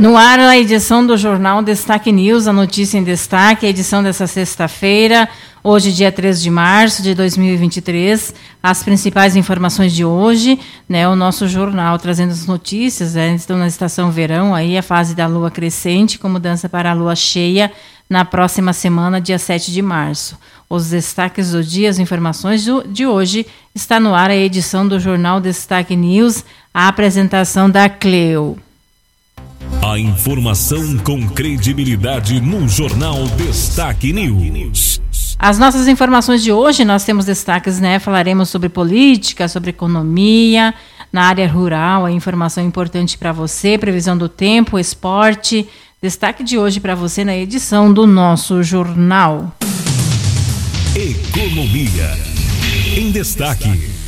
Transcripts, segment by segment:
No ar, a edição do Jornal Destaque News, a notícia em destaque, a edição dessa sexta-feira, hoje, dia 3 de março de 2023. As principais informações de hoje, né? O nosso jornal trazendo as notícias, né, estão na estação verão, aí a fase da lua crescente, com mudança para a lua cheia na próxima semana, dia 7 de março. Os destaques do dia, as informações do, de hoje, está no ar a edição do Jornal Destaque News, a apresentação da Cleo. A informação com credibilidade no Jornal Destaque News. As nossas informações de hoje, nós temos destaques, né? Falaremos sobre política, sobre economia, na área rural, a informação importante para você, previsão do tempo, esporte. Destaque de hoje para você na edição do nosso jornal. Economia em destaque.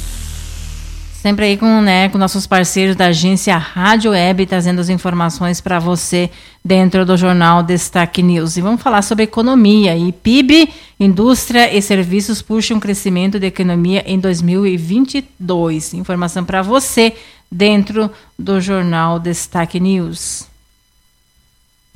Sempre aí com, né, com nossos parceiros da agência Rádio Web, trazendo as informações para você dentro do jornal Destaque News. E vamos falar sobre economia. E PIB, indústria e serviços puxam crescimento da economia em 2022. Informação para você dentro do jornal Destaque News.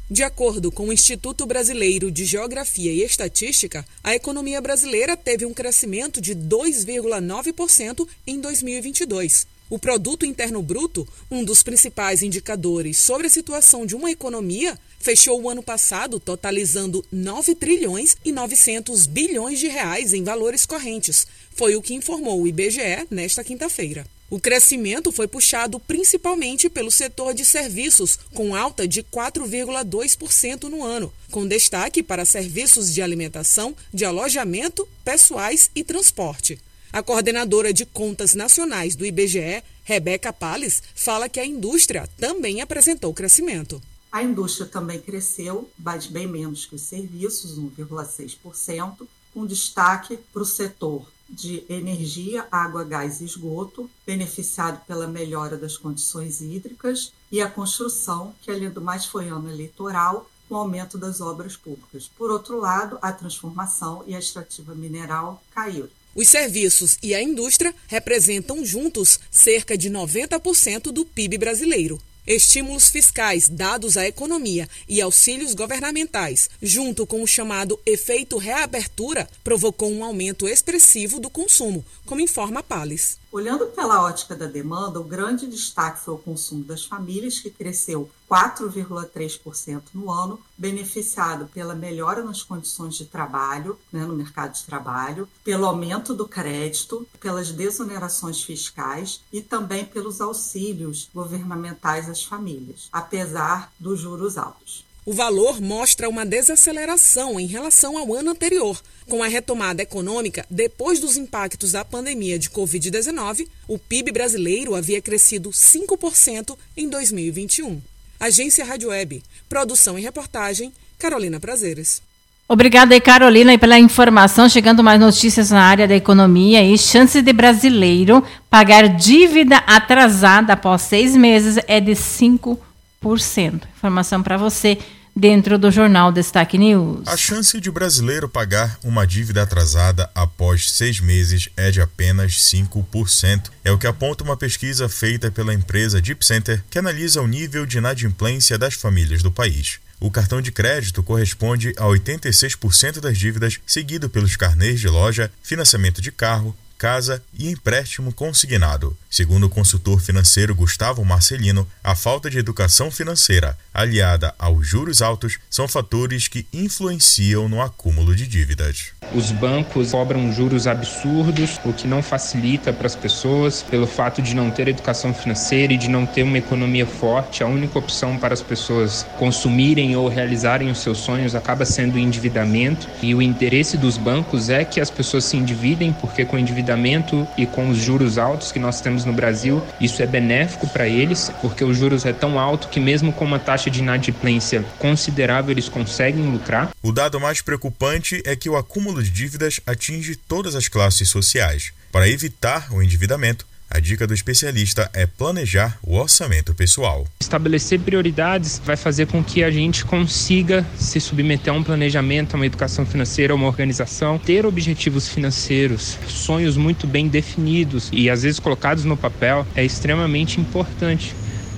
De acordo com o Instituto Brasileiro de Geografia e Estatística, a economia brasileira teve um crescimento de 2,9% em 2022. O produto interno bruto, um dos principais indicadores sobre a situação de uma economia, fechou o ano passado totalizando 9 trilhões e 900 bilhões de reais em valores correntes. Foi o que informou o IBGE nesta quinta-feira. O crescimento foi puxado principalmente pelo setor de serviços, com alta de 4,2% no ano, com destaque para serviços de alimentação, de alojamento, pessoais e transporte. A coordenadora de contas nacionais do IBGE, Rebeca Pales, fala que a indústria também apresentou crescimento. A indústria também cresceu, mas bem menos que os serviços, 1,6%, com destaque para o setor de energia, água, gás e esgoto, beneficiado pela melhora das condições hídricas, e a construção, que além do mais foi ano eleitoral, com o aumento das obras públicas. Por outro lado, a transformação e a extrativa mineral caíram. Os serviços e a indústria representam juntos cerca de 90% do PIB brasileiro. Estímulos fiscais dados à economia e auxílios governamentais, junto com o chamado efeito reabertura, provocou um aumento expressivo do consumo, como informa Pales. Olhando pela ótica da demanda, o grande destaque foi o consumo das famílias, que cresceu 4,3% no ano, beneficiado pela melhora nas condições de trabalho, né, no mercado de trabalho, pelo aumento do crédito, pelas desonerações fiscais e também pelos auxílios governamentais às famílias, apesar dos juros altos. O valor mostra uma desaceleração em relação ao ano anterior. Com a retomada econômica depois dos impactos da pandemia de Covid-19, o PIB brasileiro havia crescido 5% em 2021. Agência Rádio Web. Produção e reportagem, Carolina Prazeres. Obrigada, Carolina, pela informação. Chegando mais notícias na área da economia e chance de brasileiro pagar dívida atrasada após seis meses é de 5%. Informação para você dentro do jornal Destaque News. A chance de brasileiro pagar uma dívida atrasada após seis meses é de apenas 5%. É o que aponta uma pesquisa feita pela empresa Deep Center, que analisa o nível de inadimplência das famílias do país. O cartão de crédito corresponde a 86% das dívidas, seguido pelos carnês de loja, financiamento de carro, casa e empréstimo consignado. Segundo o consultor financeiro Gustavo Marcelino, a falta de educação financeira, aliada aos juros altos, são fatores que influenciam no acúmulo de dívidas. Os bancos cobram juros absurdos, o que não facilita para as pessoas, pelo fato de não ter educação financeira e de não ter uma economia forte. A única opção para as pessoas consumirem ou realizarem os seus sonhos acaba sendo o endividamento. E o interesse dos bancos é que as pessoas se endividem, porque com o endividamento e com os juros altos que nós temos no Brasil, isso é benéfico para eles, porque os juros é tão alto que mesmo com uma taxa de inadimplência considerável eles conseguem lucrar. O dado mais preocupante é que o acúmulo de dívidas atinge todas as classes sociais. Para evitar o endividamento, a dica do especialista é planejar o orçamento pessoal. Estabelecer prioridades vai fazer com que a gente consiga se submeter a um planejamento, a uma educação financeira, a uma organização, ter objetivos financeiros, sonhos muito bem definidos e às vezes colocados no papel é extremamente importante,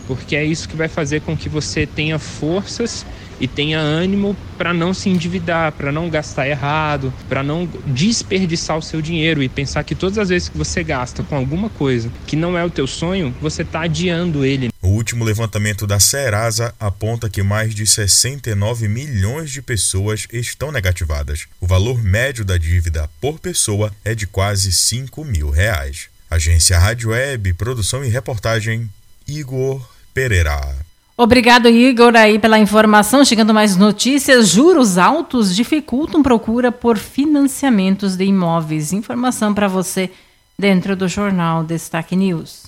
porque é isso que vai fazer com que você tenha forças e tenha ânimo para não se endividar, para não gastar errado, para não desperdiçar o seu dinheiro e pensar que todas as vezes que você gasta com alguma coisa que não é o teu sonho, você está adiando ele. O último levantamento da Serasa aponta que mais de 69 milhões de pessoas estão negativadas. O valor médio da dívida por pessoa é de quase 5 mil reais. Agência Rádio Web, produção e reportagem, Igor Pereira. Obrigado, Igor, aí pela informação. Chegando mais notícias, juros altos dificultam procura por financiamentos de imóveis. Informação para você dentro do jornal Destaque News.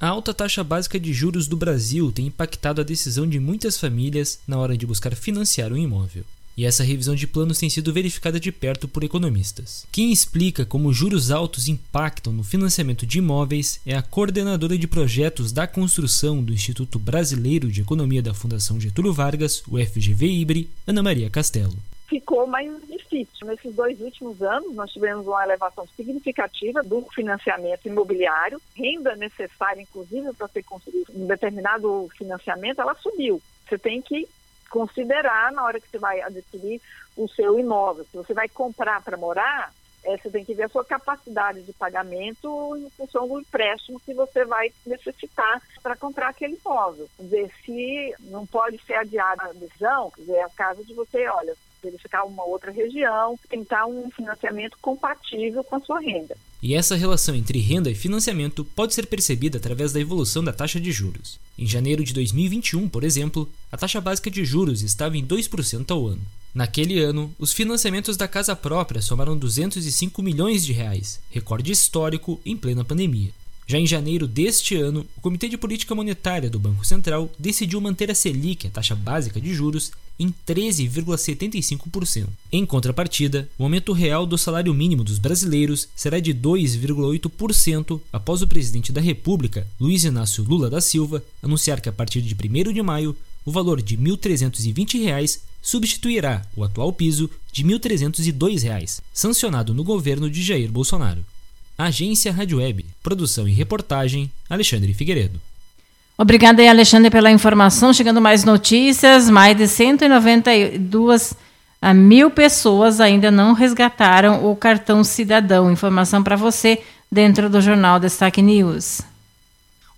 A alta taxa básica de juros do Brasil tem impactado a decisão de muitas famílias na hora de buscar financiar um imóvel e essa revisão de planos tem sido verificada de perto por economistas. Quem explica como juros altos impactam no financiamento de imóveis é a coordenadora de projetos da construção do Instituto Brasileiro de Economia da Fundação Getúlio Vargas, o FGV IBRE, Ana Maria Castelo ficou mais difícil. Nesses dois últimos anos, nós tivemos uma elevação significativa do financiamento imobiliário, renda necessária, inclusive, para ser construído um determinado financiamento, ela subiu. Você tem que considerar na hora que você vai adquirir o seu imóvel. Se você vai comprar para morar, é, você tem que ver a sua capacidade de pagamento em função do empréstimo que você vai necessitar para comprar aquele imóvel. Ver se não pode ser adiada a decisão, quer dizer, é a caso de você, olha, verificar uma outra região, tentar um financiamento compatível com a sua renda. E essa relação entre renda e financiamento pode ser percebida através da evolução da taxa de juros. Em janeiro de 2021, por exemplo, a taxa básica de juros estava em 2% ao ano. Naquele ano, os financiamentos da casa própria somaram 205 milhões de reais, recorde histórico em plena pandemia. Já em janeiro deste ano, o Comitê de Política Monetária do Banco Central decidiu manter a Selic, a taxa básica de juros, em 13,75%. Em contrapartida, o aumento real do salário mínimo dos brasileiros será de 2,8% após o presidente da República, Luiz Inácio Lula da Silva, anunciar que a partir de 1 de maio, o valor de R$ 1.320 substituirá o atual piso de R$ 1.302, sancionado no governo de Jair Bolsonaro. Agência Rádio Web. Produção e reportagem, Alexandre Figueiredo. Obrigada, Alexandre, pela informação. Chegando mais notícias, mais de 192 ah, mil pessoas ainda não resgataram o cartão cidadão. Informação para você dentro do Jornal Destaque News.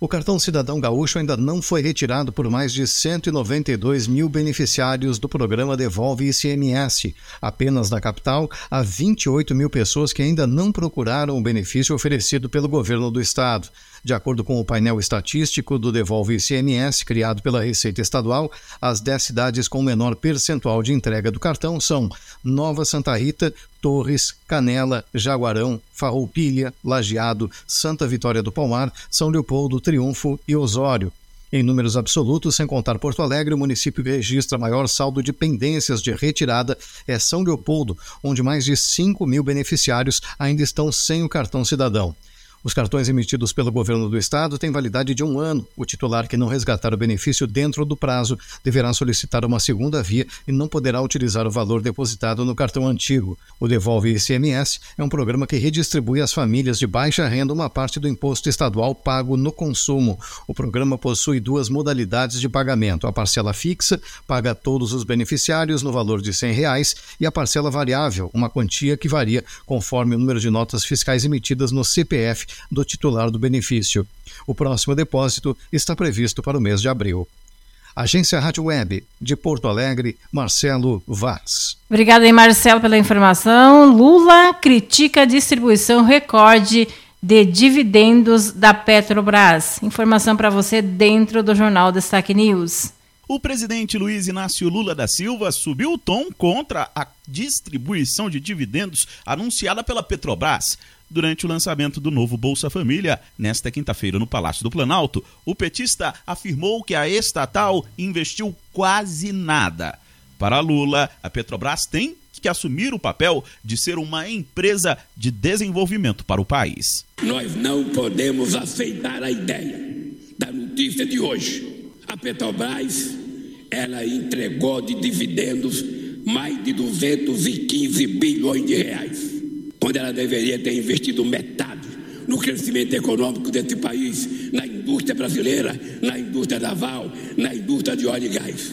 O cartão Cidadão Gaúcho ainda não foi retirado por mais de 192 mil beneficiários do programa Devolve ICMS. Apenas na capital, há 28 mil pessoas que ainda não procuraram o benefício oferecido pelo governo do estado. De acordo com o painel estatístico do Devolve ICMS, criado pela Receita Estadual, as 10 cidades com menor percentual de entrega do cartão são Nova Santa Rita, Torres, Canela, Jaguarão, Farroupilha, Lajeado, Santa Vitória do Palmar, São Leopoldo, Triunfo e Osório. Em números absolutos, sem contar Porto Alegre, o município que registra maior saldo de pendências de retirada é São Leopoldo, onde mais de 5 mil beneficiários ainda estão sem o cartão cidadão. Os cartões emitidos pelo governo do estado têm validade de um ano. O titular que não resgatar o benefício dentro do prazo deverá solicitar uma segunda via e não poderá utilizar o valor depositado no cartão antigo. O Devolve ICMS é um programa que redistribui às famílias de baixa renda uma parte do imposto estadual pago no consumo. O programa possui duas modalidades de pagamento: a parcela fixa, paga a todos os beneficiários no valor de 100 reais, e a parcela variável, uma quantia que varia conforme o número de notas fiscais emitidas no CPF do titular do benefício. O próximo depósito está previsto para o mês de abril. Agência Rádio Web, de Porto Alegre, Marcelo Vaz. Obrigada aí, Marcelo, pela informação. Lula critica a distribuição recorde de dividendos da Petrobras. Informação para você dentro do Jornal Destaque News. O presidente Luiz Inácio Lula da Silva subiu o tom contra a distribuição de dividendos anunciada pela Petrobras. Durante o lançamento do novo Bolsa Família, nesta quinta-feira no Palácio do Planalto, o petista afirmou que a estatal investiu quase nada. Para Lula, a Petrobras tem que assumir o papel de ser uma empresa de desenvolvimento para o país. Nós não podemos aceitar a ideia da notícia de hoje. A Petrobras, ela entregou de dividendos mais de 215 bilhões de reais quando ela deveria ter investido metade no crescimento econômico desse país, na indústria brasileira, na indústria naval, na indústria de óleo e gás.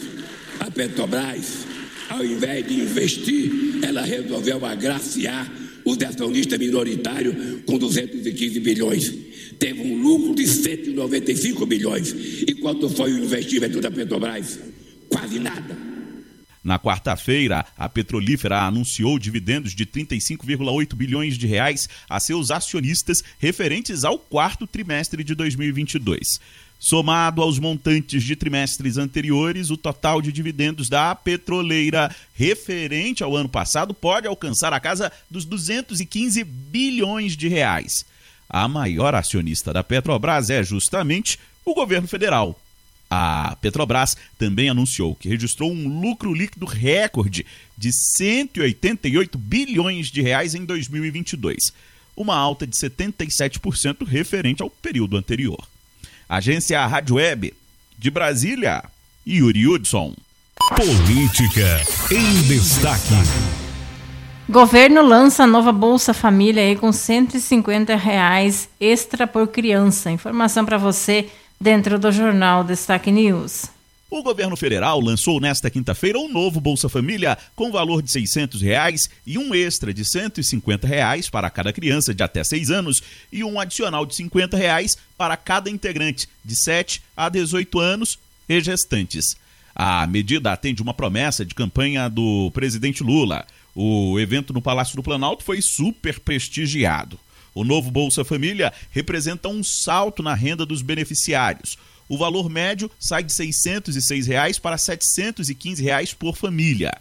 A Petrobras, ao invés de investir, ela resolveu agraciar os acionistas minoritários com 215 bilhões. Teve um lucro de 195 bilhões. E quanto foi o investimento da Petrobras? Quase nada. Na quarta-feira, a petrolífera anunciou dividendos de 35,8 bilhões de reais a seus acionistas referentes ao quarto trimestre de 2022. Somado aos montantes de trimestres anteriores, o total de dividendos da petroleira referente ao ano passado pode alcançar a casa dos 215 bilhões de reais. A maior acionista da Petrobras é justamente o governo federal. A Petrobras também anunciou que registrou um lucro líquido recorde de 188 bilhões de reais em 2022, uma alta de 77% referente ao período anterior. Agência Rádio Web de Brasília, Yuri Hudson. Política em destaque. Governo lança nova Bolsa Família aí com 150 reais extra por criança. Informação para você dentro do jornal Destaque News. O governo federal lançou nesta quinta-feira um novo Bolsa Família com valor de 600 reais e um extra de 150 reais para cada criança de até 6 anos e um adicional de 50 reais para cada integrante de 7 a 18 anos e gestantes. A medida atende uma promessa de campanha do presidente Lula. O evento no Palácio do Planalto foi super prestigiado. O novo Bolsa Família representa um salto na renda dos beneficiários. O valor médio sai de 606 reais para 715 reais por família.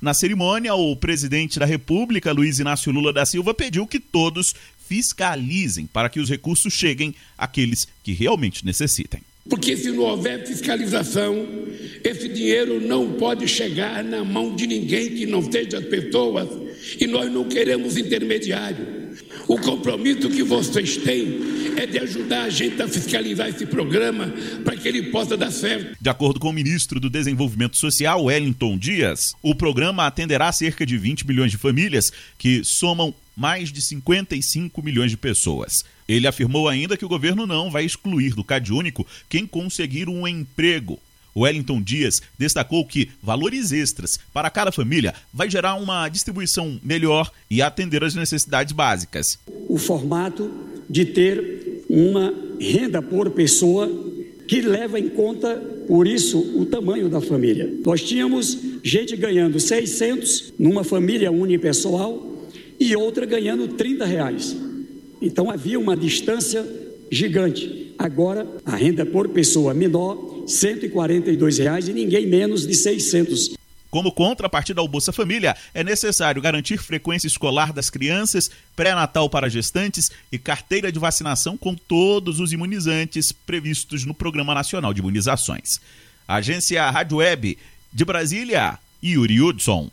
Na cerimônia, o presidente da República, Luiz Inácio Lula da Silva, pediu que todos fiscalizem para que os recursos cheguem àqueles que realmente necessitem. Porque se não houver fiscalização, esse dinheiro não pode chegar na mão de ninguém que não seja as pessoas, e nós não queremos intermediário. O compromisso que vocês têm é de ajudar a gente a fiscalizar esse programa para que ele possa dar certo. De acordo com o ministro do Desenvolvimento Social, Wellington Dias, o programa atenderá cerca de 20 milhões de famílias que somam mais de 55 milhões de pessoas. Ele afirmou ainda que o governo não vai excluir do Cade Único quem conseguir um emprego Wellington Dias destacou que valores extras para cada família vai gerar uma distribuição melhor e atender às necessidades básicas. O formato de ter uma renda por pessoa que leva em conta, por isso, o tamanho da família. Nós tínhamos gente ganhando 600 numa família unipessoal e outra ganhando 30 reais. Então havia uma distância gigante. Agora, a renda por pessoa menor 142 reais e ninguém menos de 600. Como contrapartida ao Bolsa Família, é necessário garantir frequência escolar das crianças, pré-natal para gestantes e carteira de vacinação com todos os imunizantes previstos no Programa Nacional de Imunizações. Agência Rádio Web de Brasília, Yuri Hudson.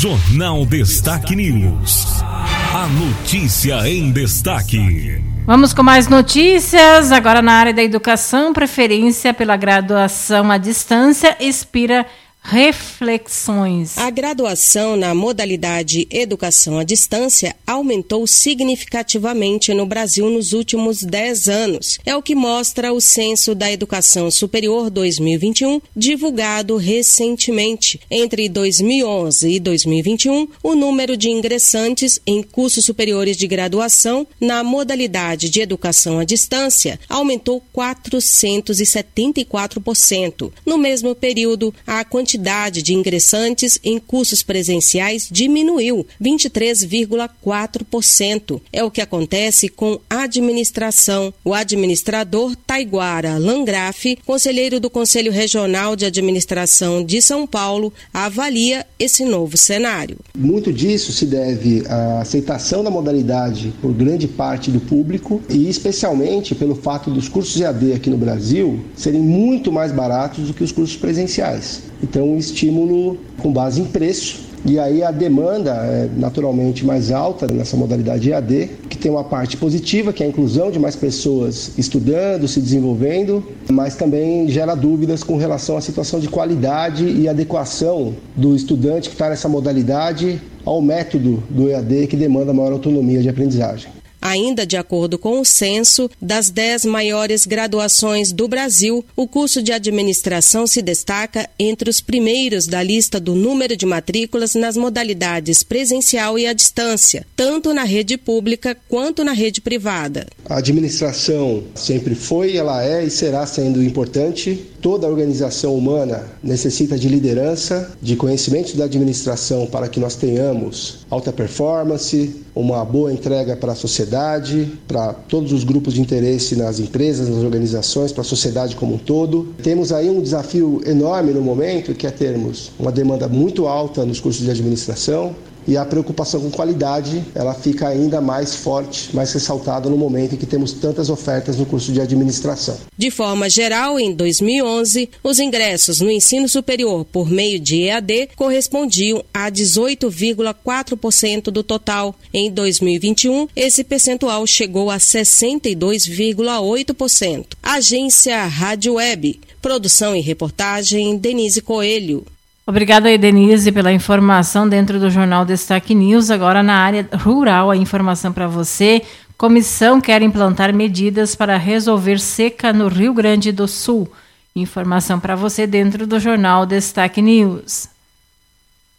Jornal Destaque News. A notícia em destaque. Vamos com mais notícias. Agora na área da educação, preferência pela graduação à distância expira reflexões. A graduação na modalidade Educação à Distância aumentou significativamente no Brasil nos últimos 10 anos. É o que mostra o Censo da Educação Superior 2021, divulgado recentemente. Entre 2011 e 2021, o número de ingressantes em cursos superiores de graduação na modalidade de Educação à Distância aumentou 474%. No mesmo período, a quantidade quantidade de ingressantes em cursos presenciais diminuiu 23,4%. É o que acontece com administração. O administrador Taiguara Langraf, conselheiro do Conselho Regional de Administração de São Paulo, avalia esse novo cenário. Muito disso se deve à aceitação da modalidade por grande parte do público e especialmente pelo fato dos cursos EAD aqui no Brasil serem muito mais baratos do que os cursos presenciais. Então, um estímulo com base em preço. E aí a demanda é naturalmente mais alta nessa modalidade EAD, que tem uma parte positiva, que é a inclusão de mais pessoas estudando, se desenvolvendo, mas também gera dúvidas com relação à situação de qualidade e adequação do estudante que está nessa modalidade ao método do EAD que demanda maior autonomia de aprendizagem. Ainda de acordo com o censo, das dez maiores graduações do Brasil, o curso de administração se destaca entre os primeiros da lista do número de matrículas nas modalidades presencial e à distância, tanto na rede pública quanto na rede privada. A administração sempre foi, ela é e será sendo importante. Toda organização humana necessita de liderança, de conhecimento da administração para que nós tenhamos alta performance, uma boa entrega para a sociedade, para todos os grupos de interesse nas empresas, nas organizações, para a sociedade como um todo. Temos aí um desafio enorme no momento, que é termos uma demanda muito alta nos cursos de administração, e a preocupação com qualidade ela fica ainda mais forte, mais ressaltada no momento em que temos tantas ofertas no curso de administração. De forma geral, em 2011, os ingressos no ensino superior por meio de EAD correspondiam a 18,4% do total. Em 2021, esse percentual chegou a 62,8%. Agência Rádio Web. Produção e reportagem Denise Coelho. Obrigada, Denise, pela informação dentro do Jornal Destaque News. Agora, na área rural, a informação para você. Comissão quer implantar medidas para resolver seca no Rio Grande do Sul. Informação para você dentro do Jornal Destaque News.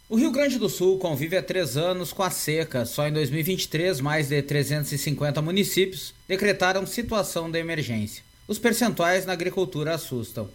O Rio Grande do Sul convive há três anos com a seca. Só em 2023, mais de 350 municípios decretaram situação de emergência. Os percentuais na agricultura assustam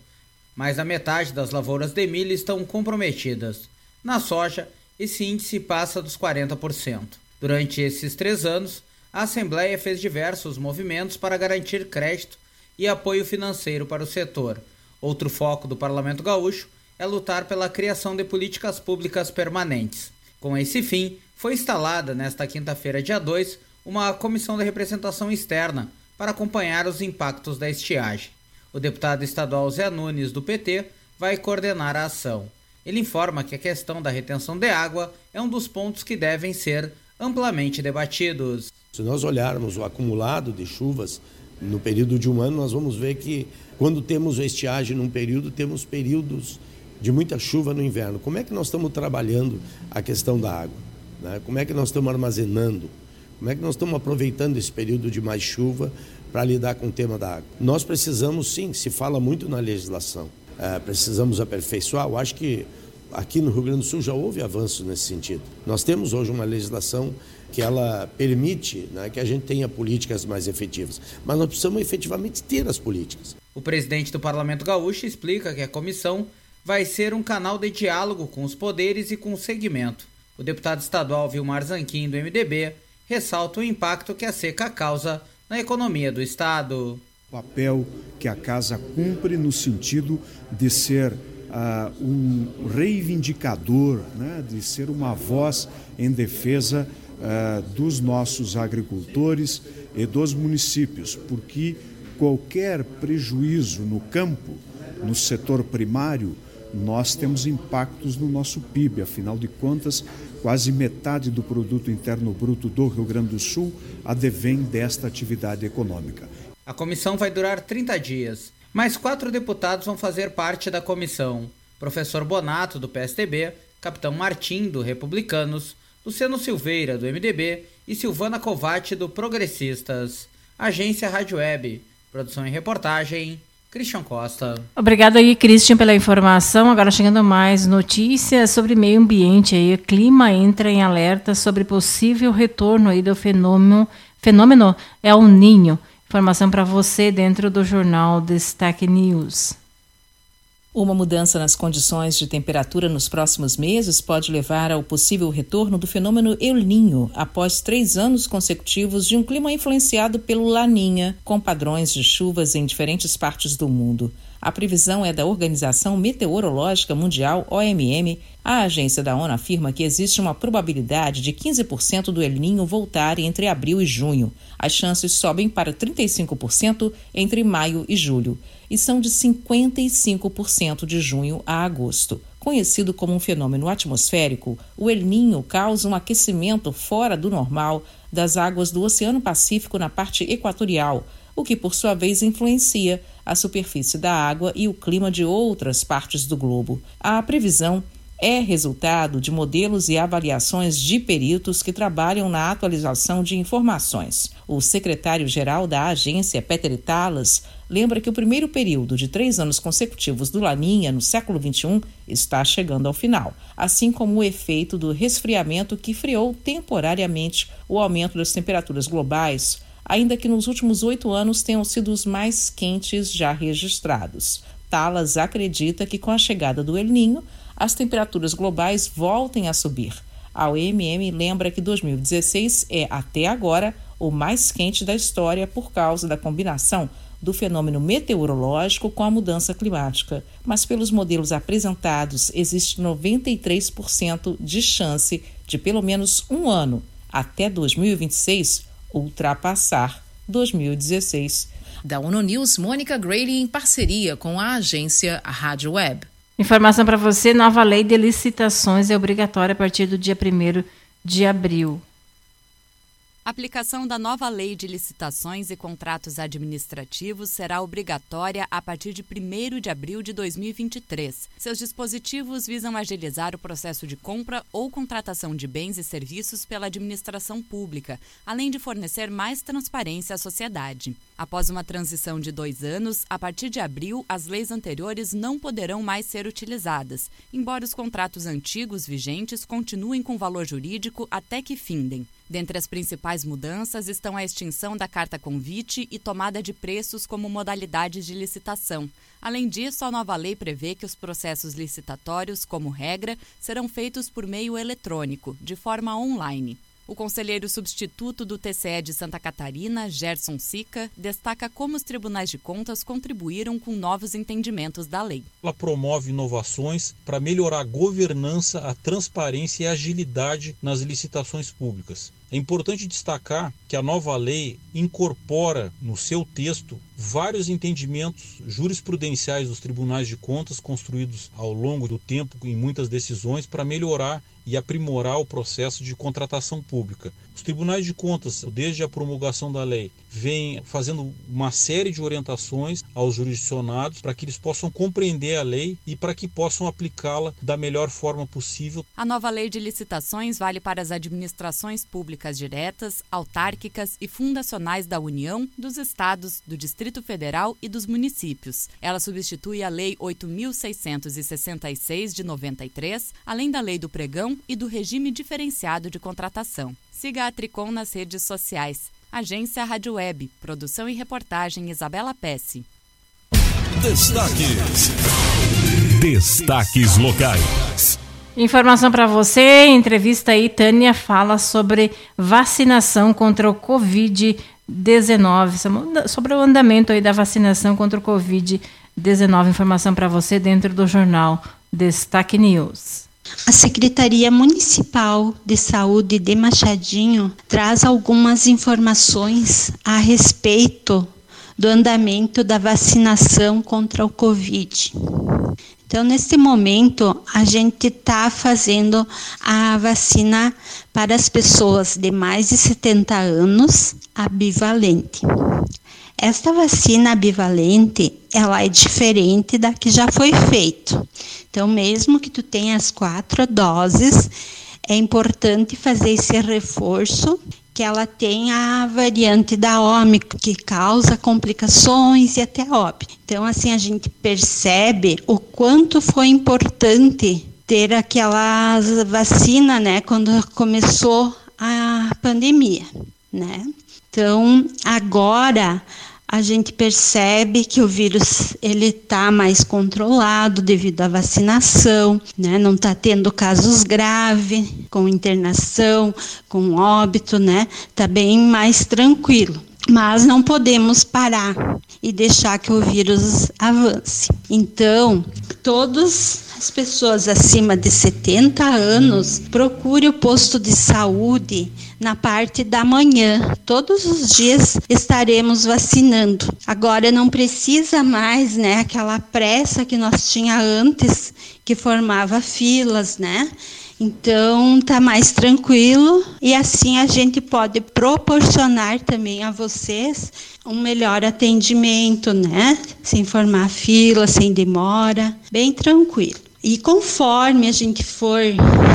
mais da metade das lavouras de milho estão comprometidas. Na soja, esse índice passa dos 40%. Durante esses três anos, a Assembleia fez diversos movimentos para garantir crédito e apoio financeiro para o setor. Outro foco do Parlamento Gaúcho é lutar pela criação de políticas públicas permanentes. Com esse fim, foi instalada nesta quinta-feira, dia 2, uma comissão de representação externa para acompanhar os impactos da estiagem. O deputado estadual Zé Nunes, do PT, vai coordenar a ação. Ele informa que a questão da retenção de água é um dos pontos que devem ser amplamente debatidos. Se nós olharmos o acumulado de chuvas no período de um ano, nós vamos ver que quando temos estiagem num período, temos períodos de muita chuva no inverno. Como é que nós estamos trabalhando a questão da água? Né? Como é que nós estamos armazenando? Como é que nós estamos aproveitando esse período de mais chuva para lidar com o tema da água. Nós precisamos, sim, se fala muito na legislação, é, precisamos aperfeiçoar. Eu acho que aqui no Rio Grande do Sul já houve avanço nesse sentido. Nós temos hoje uma legislação que ela permite né, que a gente tenha políticas mais efetivas, mas nós precisamos efetivamente ter as políticas. O presidente do Parlamento Gaúcho explica que a comissão vai ser um canal de diálogo com os poderes e com o segmento. O deputado estadual Vilmar Zanquim, do MDB, ressalta o impacto que a seca causa na economia do Estado. O papel que a Casa cumpre no sentido de ser uh, um reivindicador, né, de ser uma voz em defesa uh, dos nossos agricultores e dos municípios, porque qualquer prejuízo no campo, no setor primário, nós temos impactos no nosso PIB. Afinal de contas, quase metade do produto interno bruto do Rio Grande do Sul advém desta atividade econômica. A comissão vai durar 30 dias. Mais quatro deputados vão fazer parte da comissão. Professor Bonato, do PSTB, Capitão Martim, do Republicanos, Luciano Silveira, do MDB e Silvana Covatti, do Progressistas. Agência Rádio Web. Produção e reportagem, Christian Costa. Obrigado aí, Christian, pela informação. Agora chegando mais notícias sobre meio ambiente. Aí, o clima entra em alerta sobre possível retorno aí do fenômeno, fenômeno El Ninho. Informação para você dentro do jornal Destaque News. Uma mudança nas condições de temperatura nos próximos meses pode levar ao possível retorno do fenômeno El Ninho após três anos consecutivos de um clima influenciado pelo Laninha, com padrões de chuvas em diferentes partes do mundo. A previsão é da Organização Meteorológica Mundial, OMM. A agência da ONU afirma que existe uma probabilidade de 15% do El Ninho voltar entre abril e junho. As chances sobem para 35% entre maio e julho e são de 55% de junho a agosto. Conhecido como um fenômeno atmosférico, o El Ninho causa um aquecimento fora do normal das águas do Oceano Pacífico na parte equatorial, o que por sua vez influencia a superfície da água e o clima de outras partes do globo. A previsão é resultado de modelos e avaliações de peritos que trabalham na atualização de informações. O secretário-geral da agência, Peter Talas, lembra que o primeiro período de três anos consecutivos do Laninha no século XXI está chegando ao final, assim como o efeito do resfriamento que freou temporariamente o aumento das temperaturas globais ainda que nos últimos oito anos tenham sido os mais quentes já registrados. Talas acredita que com a chegada do El Ninho, as temperaturas globais voltem a subir. A OMM lembra que 2016 é, até agora, o mais quente da história por causa da combinação do fenômeno meteorológico com a mudança climática. Mas, pelos modelos apresentados, existe 93% de chance de, pelo menos um ano, até 2026, ultrapassar 2016. Da ONU News, Mônica Grady em parceria com a agência Rádio Web. Informação para você: nova lei de licitações é obrigatória a partir do dia 1 de abril. Aplicação da nova Lei de Licitações e Contratos Administrativos será obrigatória a partir de 1 de abril de 2023. Seus dispositivos visam agilizar o processo de compra ou contratação de bens e serviços pela administração pública, além de fornecer mais transparência à sociedade. Após uma transição de dois anos, a partir de abril, as leis anteriores não poderão mais ser utilizadas, embora os contratos antigos vigentes continuem com valor jurídico até que findem. Dentre as principais mudanças estão a extinção da carta convite e tomada de preços como modalidades de licitação. Além disso, a nova lei prevê que os processos licitatórios, como regra, serão feitos por meio eletrônico, de forma online. O conselheiro substituto do TCE de Santa Catarina, Gerson Sica, destaca como os tribunais de contas contribuíram com novos entendimentos da lei. Ela promove inovações para melhorar a governança, a transparência e a agilidade nas licitações públicas. É importante destacar que a nova lei incorpora no seu texto vários entendimentos jurisprudenciais dos tribunais de contas construídos ao longo do tempo em muitas decisões para melhorar e aprimorar o processo de contratação pública. Os tribunais de contas, desde a promulgação da lei, vêm fazendo uma série de orientações aos jurisdicionados para que eles possam compreender a lei e para que possam aplicá-la da melhor forma possível. A nova lei de licitações vale para as administrações públicas diretas, autárquicas e fundacionais da União, dos estados, do Distrito Federal e dos municípios. Ela substitui a Lei 8666 de 93, além da Lei do Pregão e do Regime Diferenciado de Contratação. Siga a Tricom nas redes sociais. Agência Rádio Web. Produção e reportagem Isabela Pesce. Destaques. Destaques locais. Informação para você, entrevista aí, Tânia fala sobre vacinação contra o Covid-19, sobre o andamento aí da vacinação contra o Covid-19. Informação para você dentro do jornal Destaque News. A Secretaria Municipal de Saúde de Machadinho traz algumas informações a respeito do andamento da vacinação contra o Covid. Então, neste momento, a gente está fazendo a vacina para as pessoas de mais de 70 anos, a bivalente. esta vacina bivalente, ela é diferente da que já foi feito. Então, mesmo que tu tenha as quatro doses, é importante fazer esse reforço que ela tem a variante da Ômicron, que causa complicações e até óbito. Então, assim, a gente percebe o quanto foi importante ter aquela vacina, né, quando começou a pandemia, né? Então, agora a gente percebe que o vírus ele está mais controlado devido à vacinação, né? Não está tendo casos graves com internação, com óbito, né? Está bem mais tranquilo. Mas não podemos parar e deixar que o vírus avance. Então, todos as pessoas acima de 70 anos procure o posto de saúde na parte da manhã. Todos os dias estaremos vacinando. Agora não precisa mais, né, aquela pressa que nós tinha antes, que formava filas, né? Então tá mais tranquilo e assim a gente pode proporcionar também a vocês um melhor atendimento, né? Sem formar fila, sem demora, bem tranquilo. E conforme a gente for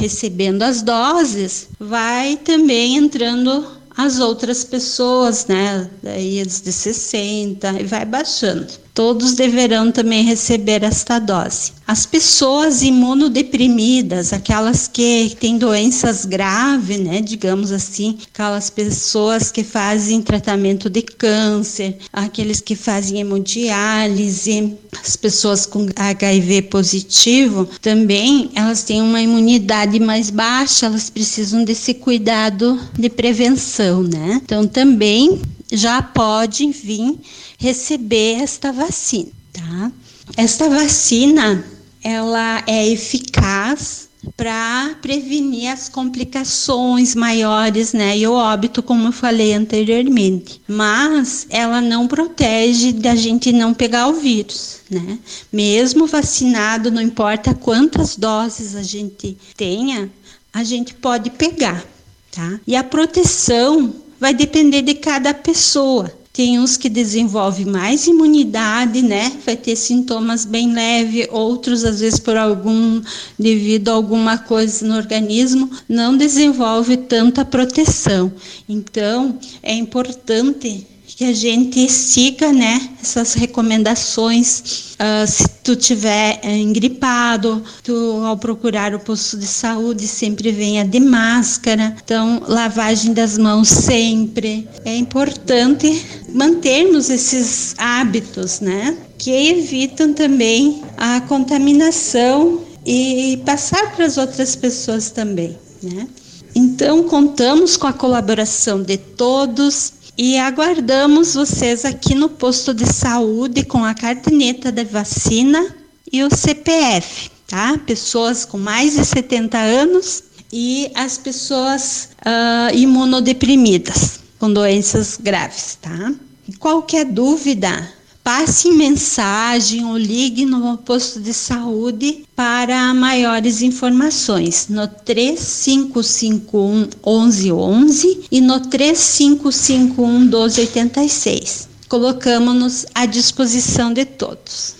recebendo as doses, vai também entrando as outras pessoas, né? Daí as de 60 e vai baixando. Todos deverão também receber esta dose. As pessoas imunodeprimidas, aquelas que têm doenças graves, né, digamos assim, aquelas pessoas que fazem tratamento de câncer, aqueles que fazem hemodiálise, as pessoas com HIV positivo, também elas têm uma imunidade mais baixa, elas precisam desse cuidado de prevenção, né? Então também já pode vir receber esta vacina, tá? Esta vacina ela é eficaz para prevenir as complicações maiores, né, e o óbito, como eu falei anteriormente. Mas ela não protege da gente não pegar o vírus, né? Mesmo vacinado, não importa quantas doses a gente tenha, a gente pode pegar, tá? E a proteção vai depender de cada pessoa. Tem uns que desenvolvem mais imunidade, né? Vai ter sintomas bem leves, outros, às vezes, por algum, devido a alguma coisa no organismo, não desenvolve tanta proteção. Então, é importante que a gente siga, né, essas recomendações. Uh, se tu tiver uh, engripado, tu ao procurar o posto de saúde sempre venha de máscara. Então, lavagem das mãos sempre. É importante mantermos esses hábitos, né, que evitam também a contaminação e passar para as outras pessoas também, né? Então, contamos com a colaboração de todos e aguardamos vocês aqui no posto de saúde com a cartineta de vacina e o CPF, tá? Pessoas com mais de 70 anos e as pessoas uh, imunodeprimidas com doenças graves, tá? E qualquer dúvida, passe mensagem ou ligue no posto de saúde para maiores informações no 3551 1111 e no 3551 1286. Colocamos-nos à disposição de todos.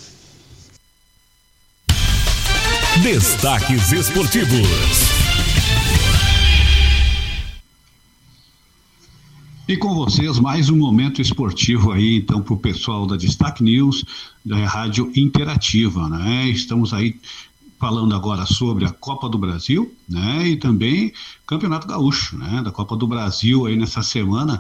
Destaques esportivos. E com vocês, mais um momento esportivo aí, então, para o pessoal da Destaque News, da Rádio Interativa, né? Estamos aí falando agora sobre a Copa do Brasil, né? E também Campeonato Gaúcho, né? Da Copa do Brasil aí nessa semana,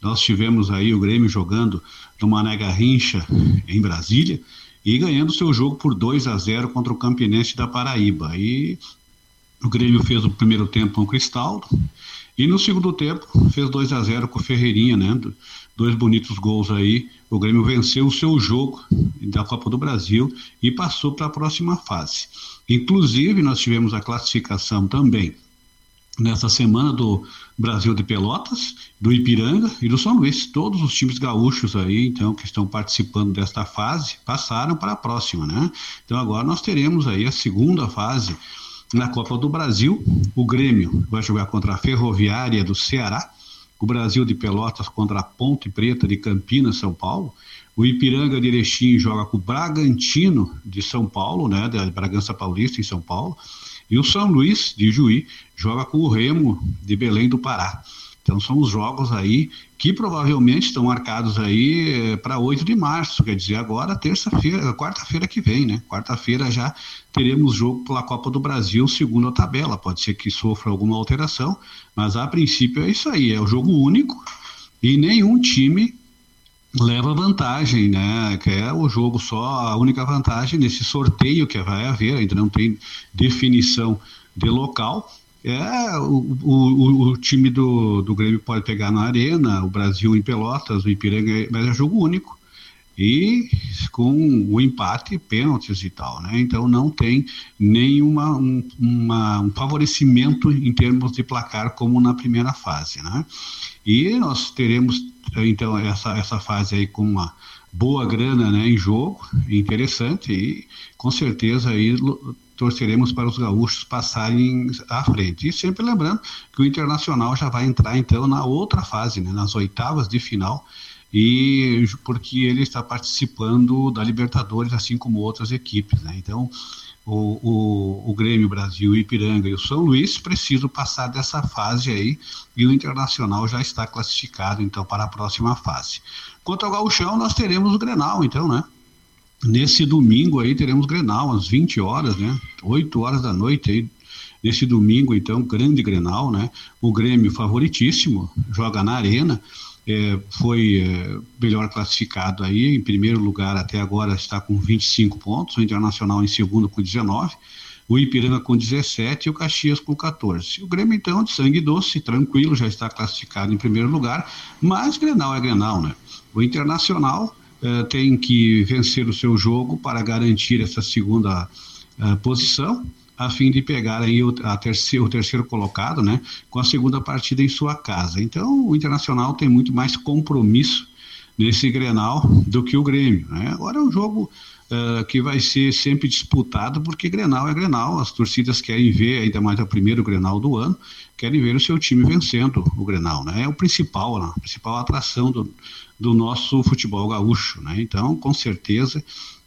nós tivemos aí o Grêmio jogando no Mané Garrincha em Brasília e ganhando seu jogo por 2 a 0 contra o Campinense da Paraíba. E o Grêmio fez o primeiro tempo com o Cristaldo, e no segundo tempo, fez 2 a 0 com o Ferreirinha, né? Dois bonitos gols aí. O Grêmio venceu o seu jogo da Copa do Brasil e passou para a próxima fase. Inclusive, nós tivemos a classificação também nessa semana do Brasil de Pelotas, do Ipiranga e do São Luís. Todos os times gaúchos aí, então, que estão participando desta fase, passaram para a próxima, né? Então agora nós teremos aí a segunda fase na Copa do Brasil. O Grêmio vai jogar contra a Ferroviária do Ceará o Brasil de Pelotas contra a Ponte Preta de Campinas, São Paulo. O Ipiranga de Erechim joga com o Bragantino de São Paulo, né, da Bragança Paulista em São Paulo. E o São Luís de Juí joga com o Remo de Belém do Pará. Então são os jogos aí que provavelmente estão marcados aí eh, para 8 de março, quer dizer, agora terça-feira, quarta-feira que vem, né? Quarta-feira já teremos jogo pela Copa do Brasil, segundo a tabela. Pode ser que sofra alguma alteração, mas a princípio é isso aí, é o jogo único e nenhum time leva vantagem, né? Que é o jogo só, a única vantagem nesse sorteio que vai haver, ainda não tem definição de local é, o, o, o, time do, do Grêmio pode pegar na Arena, o Brasil em Pelotas, o Ipiranga, mas é jogo único. E com o empate, pênaltis e tal, né? Então não tem nenhuma um, uma, um favorecimento em termos de placar como na primeira fase, né? E nós teremos então essa, essa fase aí com uma boa grana né, em jogo, interessante, e com certeza aí torceremos para os gaúchos passarem à frente. E sempre lembrando que o Internacional já vai entrar então na outra fase, né, nas oitavas de final, e porque ele está participando da Libertadores, assim como outras equipes. Né? Então, o, o, o Grêmio Brasil, Ipiranga e o São Luís precisam passar dessa fase aí e o Internacional já está classificado então para a próxima fase. Quanto ao Gauchão, nós teremos o Grenal, então, né? Nesse domingo aí teremos Grenal, às 20 horas, né? 8 horas da noite aí. Nesse domingo, então, grande Grenal, né? O Grêmio favoritíssimo, joga na Arena, foi é, melhor classificado aí, em primeiro lugar até agora está com 25 pontos, o Internacional em segundo com 19, o Ipiranga com 17 e o Caxias com 14. O Grêmio, então, de sangue doce, tranquilo, já está classificado em primeiro lugar, mas Grenal é Grenal, né? O Internacional uh, tem que vencer o seu jogo para garantir essa segunda posição, a fim de pegar aí o, terceiro, o terceiro colocado, né, com a segunda partida em sua casa. Então, o Internacional tem muito mais compromisso nesse Grenal do que o Grêmio. Né? Agora é um jogo uh, que vai ser sempre disputado, porque Grenal é Grenal, as torcidas querem ver, ainda mais o primeiro Grenal do ano, querem ver o seu time vencendo o Grenal, né? É o principal, né? a principal atração do, do nosso futebol gaúcho. Né? Então, com certeza,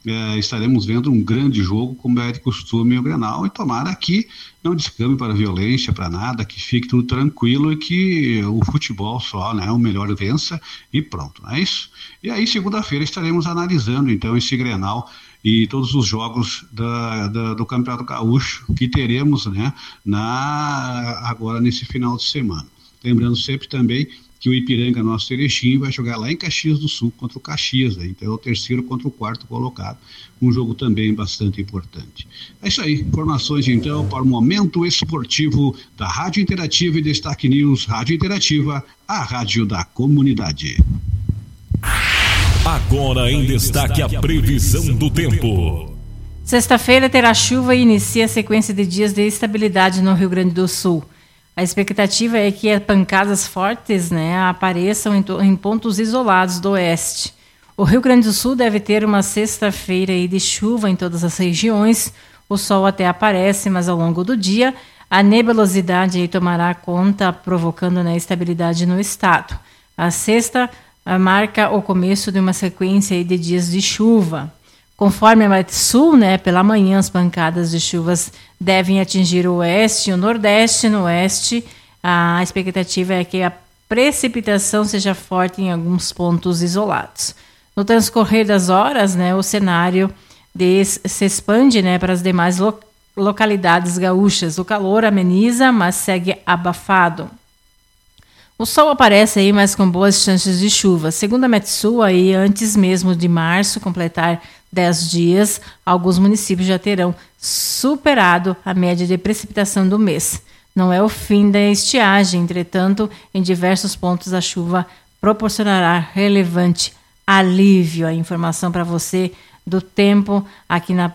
é, estaremos vendo um grande jogo, como é de costume o Grenal, e tomara que não descambe para violência, para nada, que fique tudo tranquilo e que o futebol só, né, o melhor vença e pronto, não é isso? E aí, segunda-feira, estaremos analisando então esse Grenal e todos os jogos da, da, do Campeonato Gaúcho que teremos né, na, agora nesse final de semana. Lembrando sempre também que o Ipiranga, nosso Erechim, vai jogar lá em Caxias do Sul contra o Caxias, né? então é o terceiro contra o quarto colocado, um jogo também bastante importante. É isso aí, informações então para o momento esportivo da Rádio Interativa e Destaque News, Rádio Interativa, a rádio da comunidade. Agora em destaque a previsão do tempo. Sexta-feira terá chuva e inicia a sequência de dias de estabilidade no Rio Grande do Sul. A expectativa é que pancadas fortes né, apareçam em, em, pontos isolados do oeste. O Rio Grande do Sul deve ter uma sexta-feira de chuva em todas as regiões. O sol até aparece, mas ao longo do dia a nebulosidade tomará conta, provocando né, estabilidade no estado. A sexta marca o começo de uma sequência de dias de chuva. Conforme a Sul, né, pela manhã as pancadas de chuvas devem atingir o oeste e o nordeste. No oeste, a expectativa é que a precipitação seja forte em alguns pontos isolados. No transcorrer das horas, né, o cenário de, se expande né, para as demais lo, localidades gaúchas. O calor ameniza, mas segue abafado. O sol aparece aí, mas com boas chances de chuva. Segundo a Metsul, aí, antes mesmo de março completar 10 dias, alguns municípios já terão superado a média de precipitação do mês. Não é o fim da estiagem, entretanto, em diversos pontos a chuva proporcionará relevante alívio. A informação para você do tempo aqui na,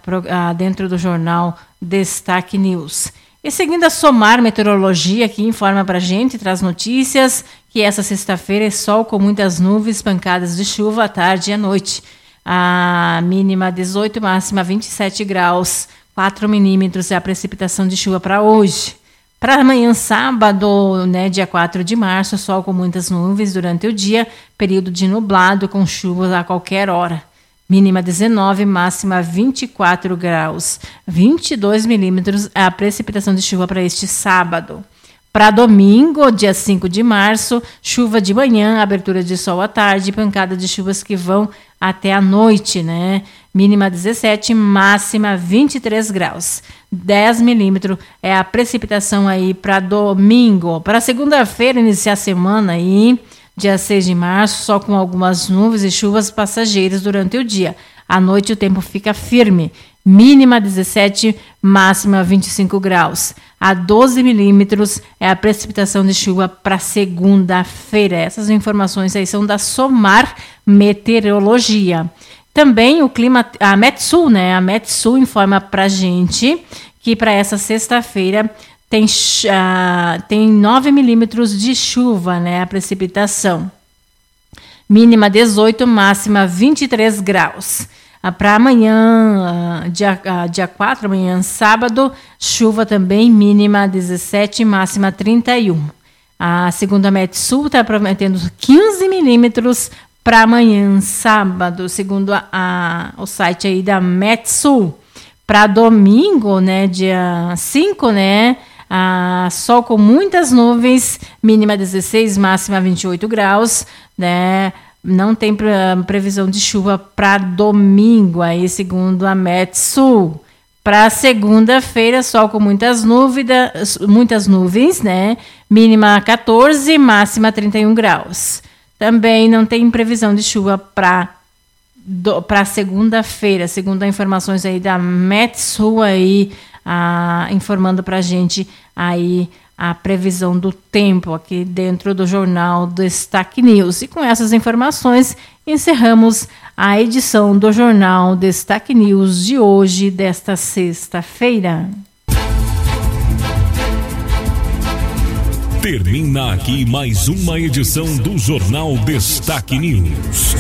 dentro do jornal Destaque News. E seguindo a Somar Meteorologia, que informa para gente, traz notícias que essa sexta-feira é sol com muitas nuvens, pancadas de chuva à tarde e à noite. A mínima 18, máxima 27 graus. 4 milímetros é a precipitação de chuva para hoje. Para amanhã, sábado, né, dia 4 de março, sol com muitas nuvens durante o dia, período de nublado com chuvas a qualquer hora. Mínima 19, máxima 24 graus. 22 milímetros é a precipitação de chuva para este sábado. Para domingo, dia 5 de março, chuva de manhã, abertura de sol à tarde, pancada de chuvas que vão até a noite, né? Mínima 17, máxima 23 graus. 10 milímetros é a precipitação aí para domingo. Para segunda-feira, iniciar a semana aí, dia 6 de março, só com algumas nuvens e chuvas passageiras durante o dia. À noite o tempo fica firme mínima 17, máxima 25 graus. A 12 milímetros é a precipitação de chuva para segunda-feira. Essas informações aí são da Somar Meteorologia. Também o clima, a Metsul, né? A Metsul informa para gente que para essa sexta-feira tem, uh, tem 9 milímetros de chuva, né? A precipitação. Mínima 18, máxima 23 graus. Ah, para amanhã, ah, dia, ah, dia 4, amanhã, sábado, chuva também, mínima 17, máxima 31. A segunda Metsul está prometendo 15 milímetros para amanhã, sábado, segundo a, a, o site aí da Metsul. Para domingo, né, dia 5, né, a sol com muitas nuvens, mínima 16, máxima 28 graus, né, não tem previsão de chuva para domingo, aí segundo a Metsul. Para segunda-feira, sol com muitas nuvens, muitas nuvens, né? Mínima 14, máxima 31 graus. Também não tem previsão de chuva para para segunda-feira, segundo as informações aí da Metsul aí, ah, informando para a gente aí a previsão do tempo aqui dentro do jornal Destaque News. E com essas informações, encerramos a edição do jornal Destaque News de hoje, desta sexta-feira. Termina aqui mais uma edição do jornal Destaque News.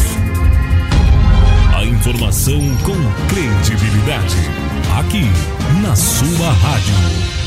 A informação com credibilidade. Aqui, na sua rádio.